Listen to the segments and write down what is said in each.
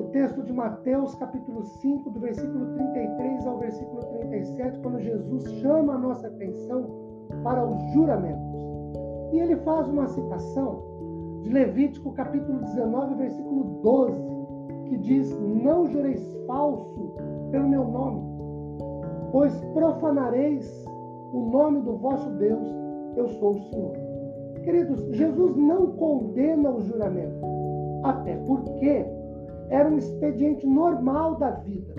o texto de Mateus, capítulo 5, do versículo 33 ao versículo 37, quando Jesus chama a nossa atenção para os juramentos. E ele faz uma citação de Levítico, capítulo 19, versículo 12, que diz: Não jureis falso pelo meu nome, pois profanareis o nome do vosso Deus, eu sou o Senhor. Queridos, Jesus não condena o juramento, até porque era um expediente normal da vida.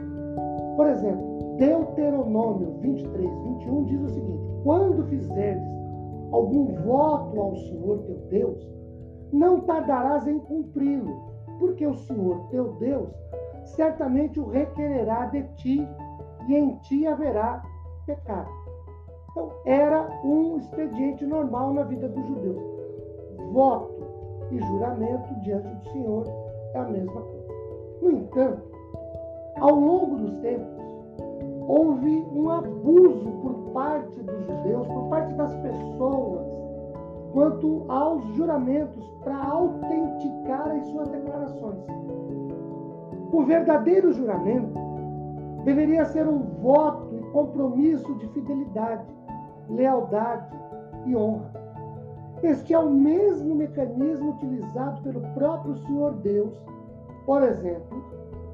Por exemplo, Deuteronômio 23, 21 diz o seguinte: Quando fizerdes algum voto ao Senhor teu Deus, não tardarás em cumpri-lo, porque o Senhor teu Deus certamente o requererá de ti e em ti haverá pecado. Então, era um expediente normal na vida dos judeus. Voto e juramento diante do Senhor é a mesma coisa. No entanto, ao longo dos tempos, houve um abuso por parte dos judeus, por parte das pessoas, quanto aos juramentos para autenticar as suas declarações. O verdadeiro juramento deveria ser um voto e compromisso de fidelidade, lealdade e honra. Este é o mesmo mecanismo utilizado pelo próprio Senhor Deus por exemplo,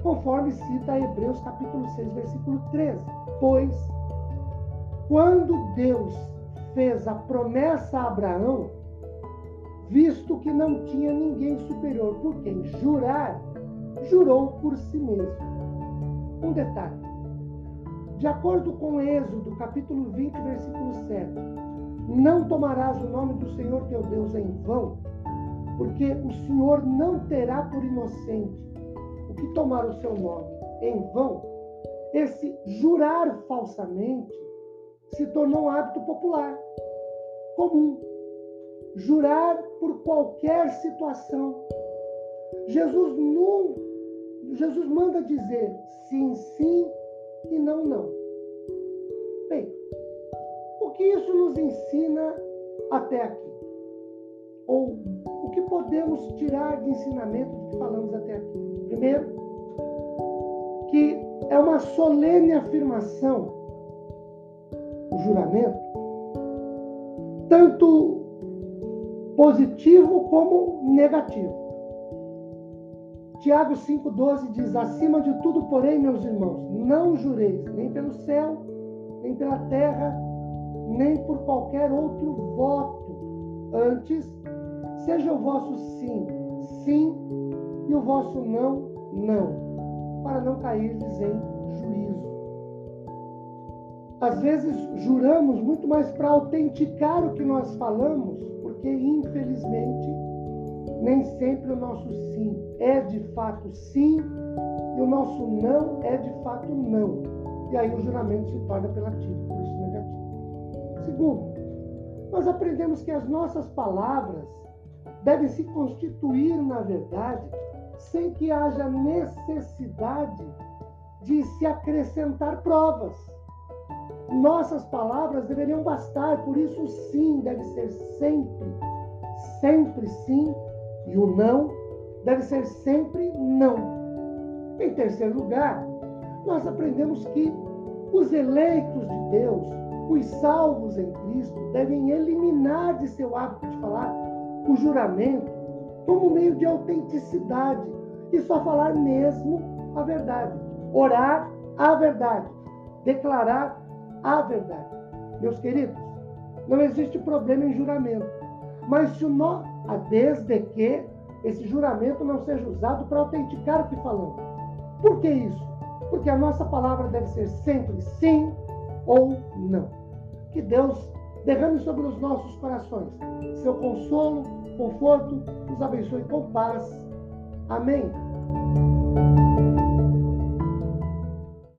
conforme cita Hebreus capítulo 6, versículo 13. Pois, quando Deus fez a promessa a Abraão, visto que não tinha ninguém superior por quem jurar, jurou por si mesmo. Um detalhe. De acordo com Êxodo, capítulo 20, versículo 7, não tomarás o nome do Senhor teu Deus em vão, porque o Senhor não terá por inocente o que tomar o seu nome em vão. Esse jurar falsamente se tornou um hábito popular, comum. Jurar por qualquer situação. Jesus não, Jesus manda dizer sim, sim e não, não. Bem, o que isso nos ensina até aqui? Ou que podemos tirar de ensinamento do que falamos até aqui? Primeiro, que é uma solene afirmação, o juramento, tanto positivo como negativo. Tiago 5,12 diz: Acima de tudo, porém, meus irmãos, não jureis nem pelo céu, nem pela terra, nem por qualquer outro voto. Antes, Seja o vosso sim, sim, e o vosso não, não, para não cairdes em juízo. Às vezes juramos muito mais para autenticar o que nós falamos, porque infelizmente nem sempre o nosso sim é de fato sim e o nosso não é de fato não. E aí o juramento se torna apelativo, por isso negativo. Segundo, nós aprendemos que as nossas palavras deve se constituir na verdade sem que haja necessidade de se acrescentar provas. Nossas palavras deveriam bastar, por isso o sim deve ser sempre, sempre sim, e o não deve ser sempre não. Em terceiro lugar, nós aprendemos que os eleitos de Deus, os salvos em Cristo, devem eliminar de seu hábito de falar o juramento como meio de autenticidade e só falar mesmo a verdade. Orar a verdade. Declarar a verdade. Meus queridos, não existe problema em juramento. Mas se o nó, desde que esse juramento não seja usado para autenticar o que falamos. Por que isso? Porque a nossa palavra deve ser sempre sim ou não. Que Deus derrame sobre os nossos corações seu consolo, conforto, nos abençoe com paz. Amém.